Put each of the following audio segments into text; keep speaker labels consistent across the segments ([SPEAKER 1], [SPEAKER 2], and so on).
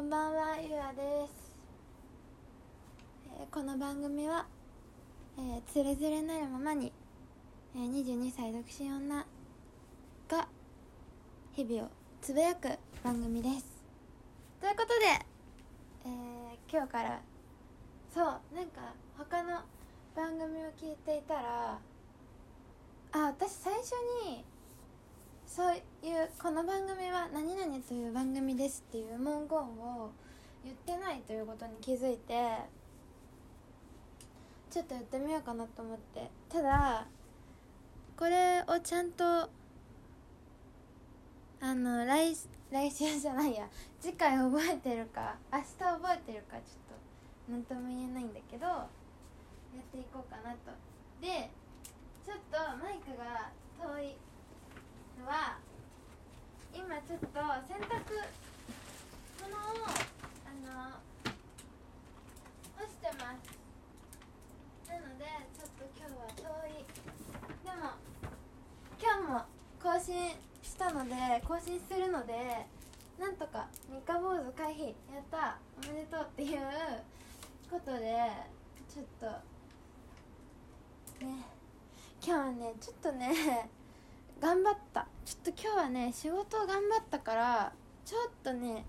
[SPEAKER 1] こんばんはゆあです、えーこの番組は、えー、つれづれなるままに、えー、22歳独身女が日々をつぶやく番組です。ということで、えー今日からそうなんか他の番組を聞いていたらあ私最初にそういうこの番組は何々という番組ですっていう文言を言ってないということに気づいてちょっとやってみようかなと思って。ただこれをちゃんとあの来来週じゃないや。次回覚えてるか明日覚えてるかちょっと何とも言えないんだけどやっていこうかなと。でちょっとマイクが遠い。のは今ちょっと洗濯物をあの干してますなのでちょっと今日は遠い。でも今日も更新したので更新するのでなんとか三日坊主回避やった。おめでとうっていうことでちょっとね今日はねちょっとね 頑張った。ちょっと今日はね仕事を頑張ったからちょっとね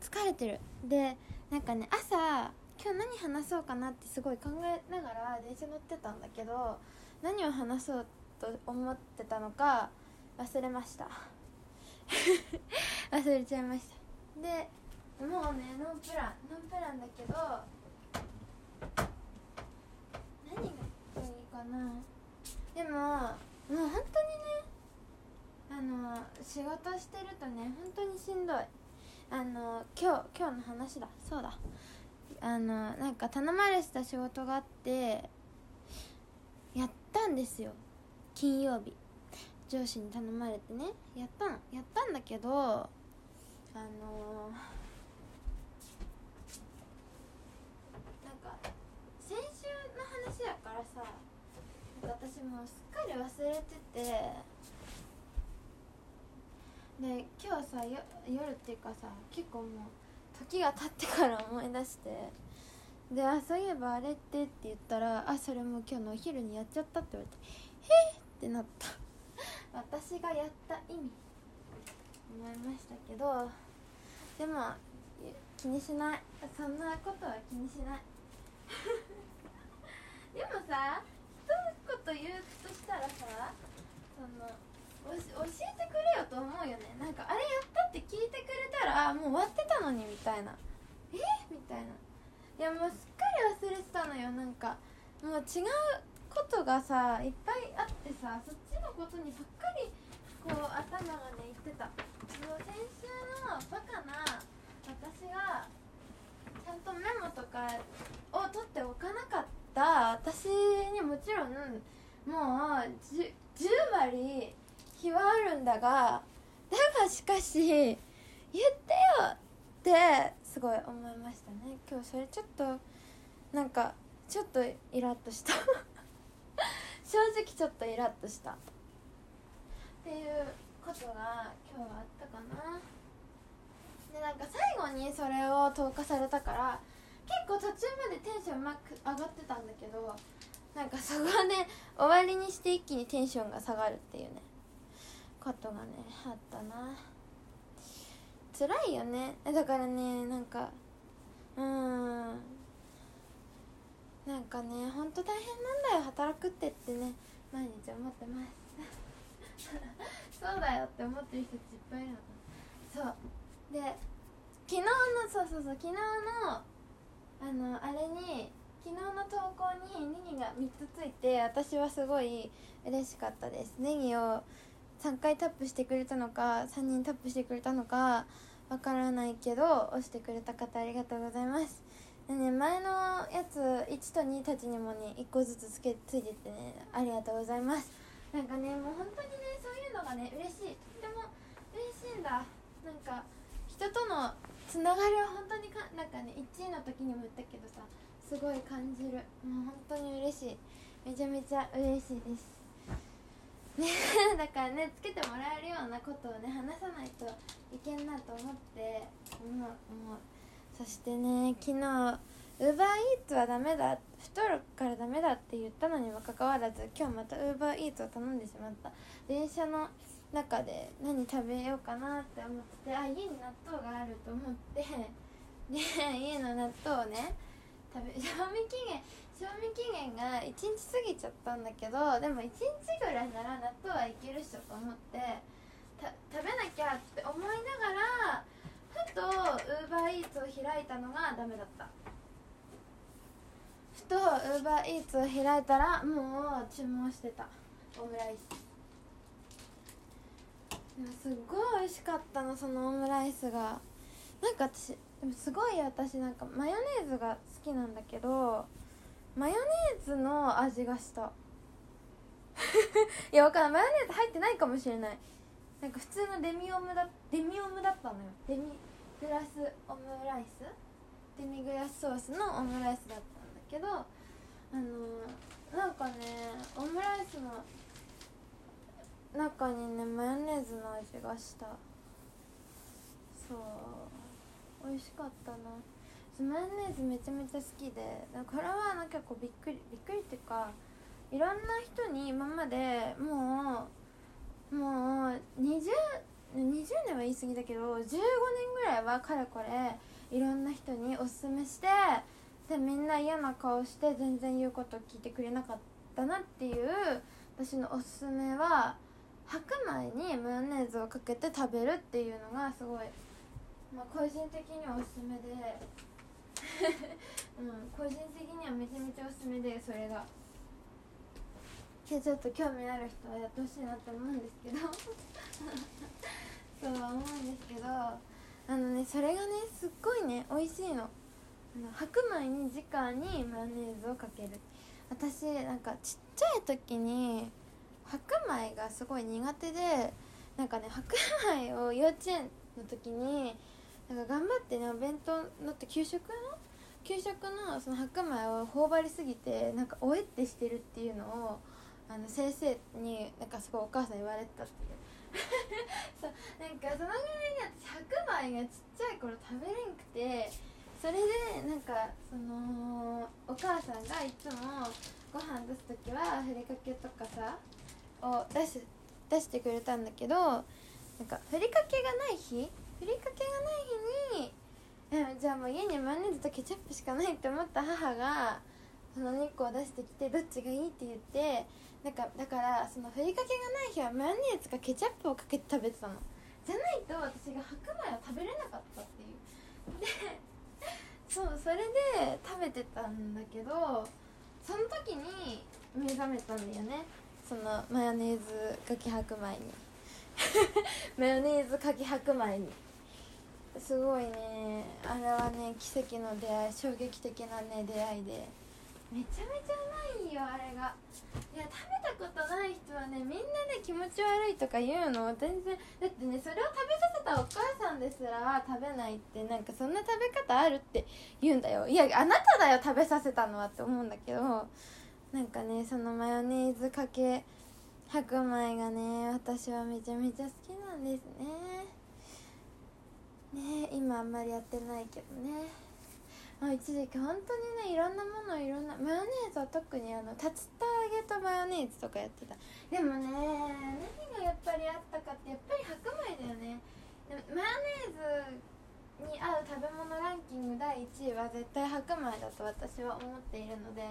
[SPEAKER 1] 疲れてる。でなんかね朝今日何話そうかなってすごい考えながら電車乗ってたんだけど何を話そうと思ってたのか忘れました。忘れちゃいました。でもうねノープランノープランだけど何がいいかな。でももう本当にねあの仕事してるとね本当にしんどい。あの今日今日の話だ。そうだ。あのなんか頼まれてた仕事があってやったんですよ。金曜日。上司に頼まれてね。やったの。やったんだけどあのなんか先週の話やからさ私もうすっかり忘れててで今日さよ夜っていうかさ結構もう時が経ってから思い出して。であそういえばあれってって言ったらあそれも今日のお昼にやっちゃったって言われてへえってなった。私がやった意味。思いましたけど。でも気にしない。そんなことは気にしない。でもさ一言言うとしたらさその教えと思うよね。なんかあれやったって聞いてくれたらもう終わってたのにみたいな。え？みたいな。いやもうすっかり忘れてたのよ。なんかもう違うことがさいっぱいあってさそっちのことにばっかりこう頭がねいってた。その先週のバカな私がちゃんとメモとかを取っておかなかった私にもちろんもう 10, 10割日はあるんだがだがしかし言ってよってすごい思いましたね。今日それちょっとなんかちょっとイラッとした。正直ちょっとイラッとした。っていうことが今日はあったかな。でなんか最後にそれを投下されたから結構途中までテンションうまく上がってたんだけどなんかそこで終わりにして一気にテンションが下がるっていうね。ことがねあったな。辛いよね。だからねなんかうん。なんかねほんと大変なんだよ働くってってね。毎日思ってます。そうだよって思ってる人たちいっぱいいるのそう。で昨日のそうそうそう昨日のあのあれに昨日の投稿にネギが3つついて私はすごい嬉しかったです。ネギを3回タップしてくれたのか3人タップしてくれたのかわからないけど押してくれた方ありがとうございます。でね前のやつ1と2たちにもね1個ずつつけついててねありがとうございます。なんかねもう本当にねそういうのがね嬉しい。とっても嬉しいんだ。なんか人とのつながりは本当にかなんかね1位の時にも言ったけどさすごい感じる。もう本当に嬉しい。めちゃめちゃ嬉しいです。ね だからねつけてもらえるようなことをね話さないといけんなと思って思う思うそしてね昨日ウーバーイーツはダメだ太るからダメだって言ったのにもかかわらず今日またウーバーイーツを頼んでしまった。電車の中で何食べようかなって思ってあ家に納豆があると思ってで家の納豆をね食べ賞味期限賞味期限が1日過ぎちゃったんだけどでも1日ぐらいなら納豆はいけるしょと思って食べなきゃって思いながらふとウーバーイーツを開いたのがダメだった。ふとウーバーイーツを開いたらもう注文してた。オムライス。でもすっごい美味しかったのそのオムライスが。なんか私でもすごい私なんかマヨネーズが好きなんだけどマヨネーズの味がした。いやわからんマヨネーズ入ってないかもしれない。なんか普通のデミオムだデミオムだったのよ。デミグラスオムライス？デミグラスソースのオムライスだったんだけどあのー、なんかねオムライスの中にねマヨネーズの味がした。そう。美味しかったな。マヨネーズめちゃめちゃ好きでこれはなんか結構びっくりびっくりっていうかいろんな人に今までもうもう 20, 20年は言い過ぎだけど15年ぐらいはかれこれいろんな人におすすめしてでみんな嫌な顔して全然言うこと聞いてくれなかったなっていう私のおすすめは白米にマヨネーズをかけて食べるっていうのがすごい、まあ、個人的にはおすすめで。うん個人的にはめちゃめちゃおすすめでそれが。でちょっと興味ある人はやってほしいなって思うんですけど。そうは思うんですけどあのねそれがねすっごいね美味しいの。あの白米に直にマヨネーズをかける。私なんかちっちゃい時に白米がすごい苦手でなんかね白米を幼稚園の時になんか頑張ってねお弁当のって給食の給食のその白米を頬張りすぎてなんかおえってしてるっていうのをあの先生になんかすごいお母さん言われてたっていう。そうなんかそのぐらいに私白米がちっちゃい頃食べれんくてそれでなんかそのお母さんがいつもご飯出す時はふりかけとかさを出し出してくれたんだけどなんかふりかけがない日ふりかけがない日にじゃあもう家にマヨネーズとケチャップしかないって思った母がその2個を出してきてどっちがいいって言ってなんかだからそのふりかけがない日はマヨネーズかケチャップをかけて食べてたの。じゃないと私が白米を食べれなかったっていう。で そうそれで食べてたんだけどその時に目覚めたんだよね。そのマヨネーズかき白米に。マヨネーズかき白米に。すごいね。あれはね奇跡の出会い衝撃的なね出会いで。めちゃめちゃうまいよあれが。いや食べたことない人はねみんなね気持ち悪いとか言うの。全然。だってねそれを食べさせたお母さんですら食べないってなんかそんな食べ方あるって言うんだよ。いやあなただよ食べさせたのはって思うんだけど。なんかねそのマヨネーズかけ白米がね私はめちゃめちゃ好きなんですね。ね今あんまりやってないけどね。あ一時期本当にねいろんなものいろんなマヨネーズは特にあの竜田揚げとマヨネーズとかやってた。でもね何がやっぱりあったかってやっぱり白米だよね。でマヨネーズに合う食べ物ランキング第1位は絶対白米だと私は思っているので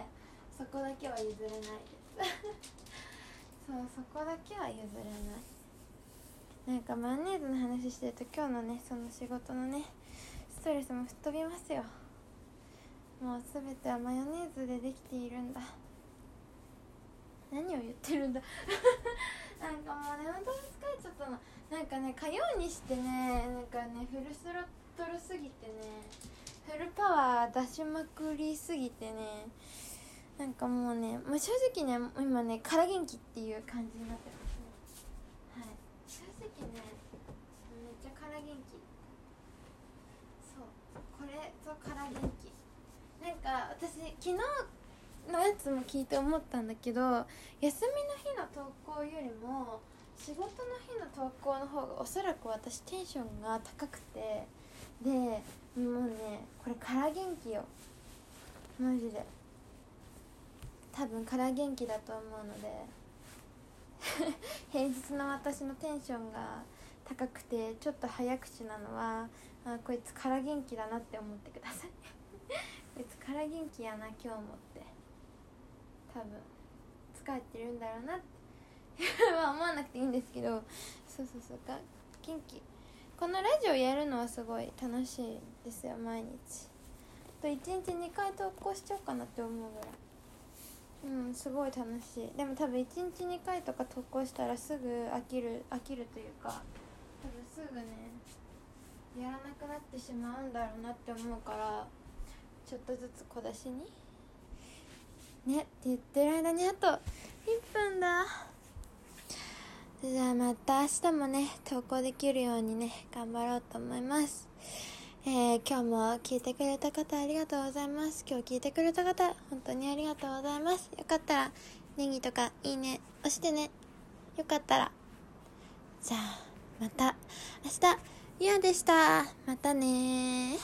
[SPEAKER 1] そこだけは譲れないです。そうそこだけは譲れない。なんかマヨネーズの話してると今日のねその仕事のねストレスも吹っ飛びますよ。もう全てはマヨネーズでできているんだ。何を言ってるんだ。なんかもうね本当に疲れちゃったの。なんかね火曜にしてねなんかねフルスロットルすぎてねフルパワー出しまくりすぎてねなんかもうね、まあ、正直ね今ね空元気っていう感じになってますねはい正直ねめっちゃ空元気そうこれぞ空元気。なんか私昨日のやつも聞いて思ったんだけど休みの日の投稿よりも仕事の日の投稿の方がおそらく私テンションが高くてでもうねこれから元気よ。マジで。多分から元気だと思うので。平日の私のテンションが高くてちょっと早口なのはあこいつから元気だなって思ってください。こいつから元気やな今日もって。多分。疲れてるんだろうなって。まあ思わなくていいんですけど。そうそうそう。が元気。このラジオやるのはすごい楽しいですよ毎日。と1日2回投稿しちゃおうかなって思うぐらい。うんすごい楽しい。でも多分1日2回とか投稿したらすぐ飽きる飽きるというか。多分すぐねやらなくなってしまうんだろうなって思うからちょっとずつ小出しに。ねって言ってる間にあと1分だ。じゃあまた明日もね投稿できるようにね頑張ろうと思います。えー、今日も聞いてくれた方ありがとうございます。今日聞いてくれた方本当にありがとうございます。よかったらネギとかいいね押してね。よかったら。じゃあ。また明日ゆあでした。またね